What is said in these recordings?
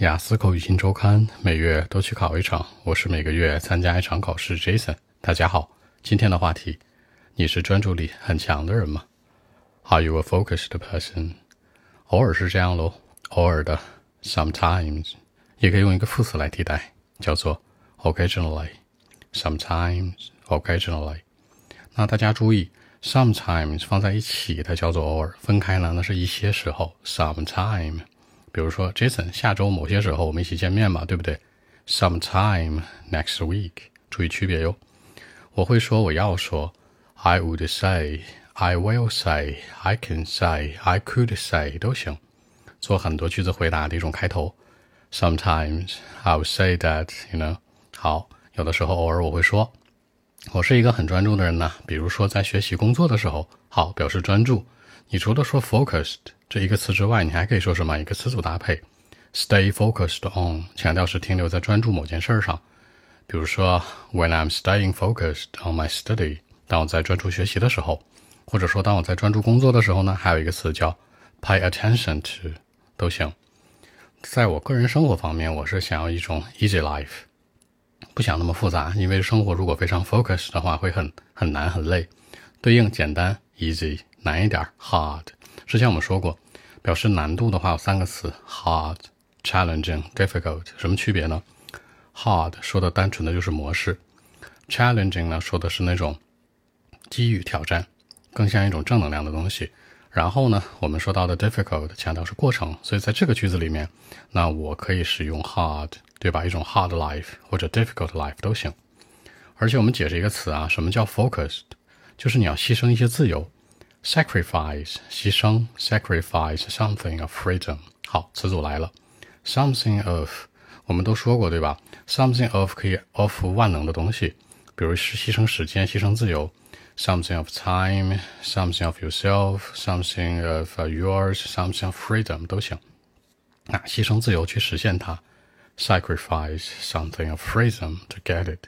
雅思口语新周刊，每月都去考一场。我是每个月参加一场考试，Jason。大家好，今天的话题：你是专注力很强的人吗？Are you a focused person？偶尔是这样喽，偶尔的，sometimes 也可以用一个副词来替代，叫做 occasionally。sometimes，occasionally。那大家注意，sometimes 放在一起它叫做偶尔，分开呢那是一些时候，sometime。比如说，Jason，下周某些时候我们一起见面嘛，对不对？Sometime next week，注意区别哟。我会说，我要说，I would say，I will say，I can say，I could say 都行，做很多句子回答的一种开头。Sometimes I will say that，you know。好，有的时候偶尔我会说，我是一个很专注的人呢。比如说在学习工作的时候，好，表示专注。你除了说 focused 这一个词之外，你还可以说什么？一个词组搭配，stay focused on，强调是停留在专注某件事儿上。比如说，when I'm staying focused on my study，当我在专注学习的时候，或者说当我在专注工作的时候呢，还有一个词叫 pay attention to，都行。在我个人生活方面，我是想要一种 easy life，不想那么复杂，因为生活如果非常 focus 的话，会很很难很累。对应简单 easy。难一点，hard。之前我们说过，表示难度的话有三个词：hard、challenging、difficult。什么区别呢？hard 说的单纯的就是模式，challenging 呢说的是那种机遇挑战，更像一种正能量的东西。然后呢，我们说到的 difficult 强调是过程。所以在这个句子里面，那我可以使用 hard，对吧？一种 hard life 或者 difficult life 都行。而且我们解释一个词啊，什么叫 focused？就是你要牺牲一些自由。sacrifice 牺牲，sacrifice something of freedom。好，词组来了，something of 我们都说过对吧？something of 可以 of 万能的东西，比如是牺牲时间、牺牲自由 ，something of time，something of yourself，something of yours，something of freedom 都行。那牺牲自由去实现它，sacrifice something of freedom to get it。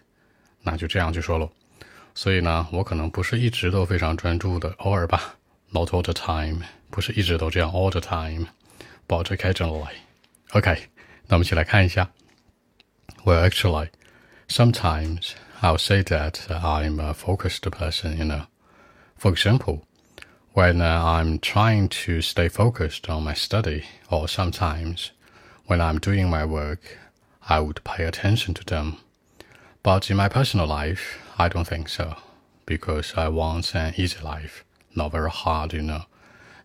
那就这样去说喽。所以呢，我可能不是一直都非常专注的，偶尔吧，not all the time，不是一直都这样 all the time，but occasionally。OK，那我们一起来看一下。Well, actually, sometimes I'll say that I'm a focused person, you know. For example, when uh, I'm trying to stay focused on my study, or sometimes when I'm doing my work, I would pay attention to them. But in my personal life, I don't think so, because I want an easy life, not very hard, you know.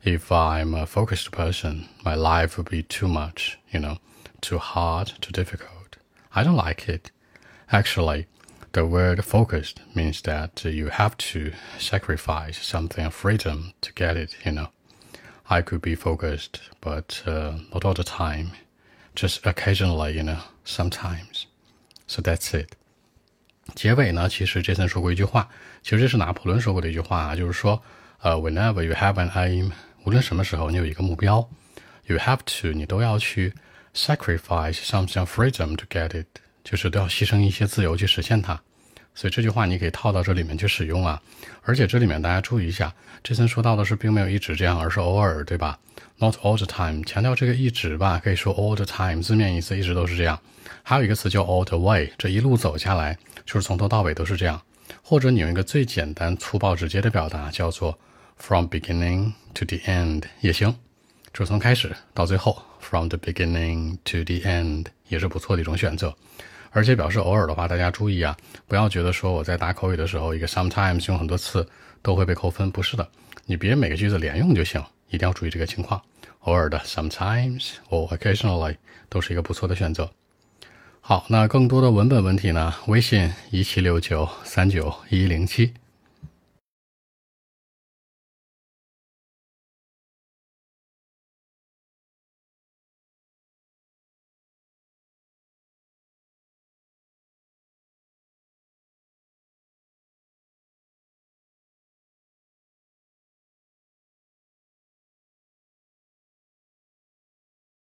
If I'm a focused person, my life would be too much, you know, too hard, too difficult. I don't like it. Actually, the word focused means that you have to sacrifice something of freedom to get it, you know. I could be focused, but uh, not all the time, just occasionally, you know, sometimes. So that's it. 结尾呢，其实杰森说过一句话，其实这是拿破仑说过的一句话啊，就是说，呃，whenever you have an aim，无论什么时候你有一个目标，you have to，你都要去 sacrifice something freedom to get it， 就是都要牺牲一些自由去实现它。所以这句话你可以套到这里面去使用啊。而且这里面大家注意一下，杰森说到的是并没有一直这样，而是偶尔，对吧？Not all the time，强调这个一直吧，可以说 all the time，字面意思一直都是这样。还有一个词叫 all the way，这一路走下来。就是从头到尾都是这样，或者你用一个最简单、粗暴、直接的表达，叫做 from beginning to the end 也行，就是从开始到最后，from the beginning to the end 也是不错的一种选择。而且表示偶尔的话，大家注意啊，不要觉得说我在打口语的时候，一个 sometimes 用很多次都会被扣分，不是的，你别每个句子连用就行，一定要注意这个情况。偶尔的 sometimes 或 occasionally 都是一个不错的选择。好，那更多的文本问题呢？微信一七六九三九一零七。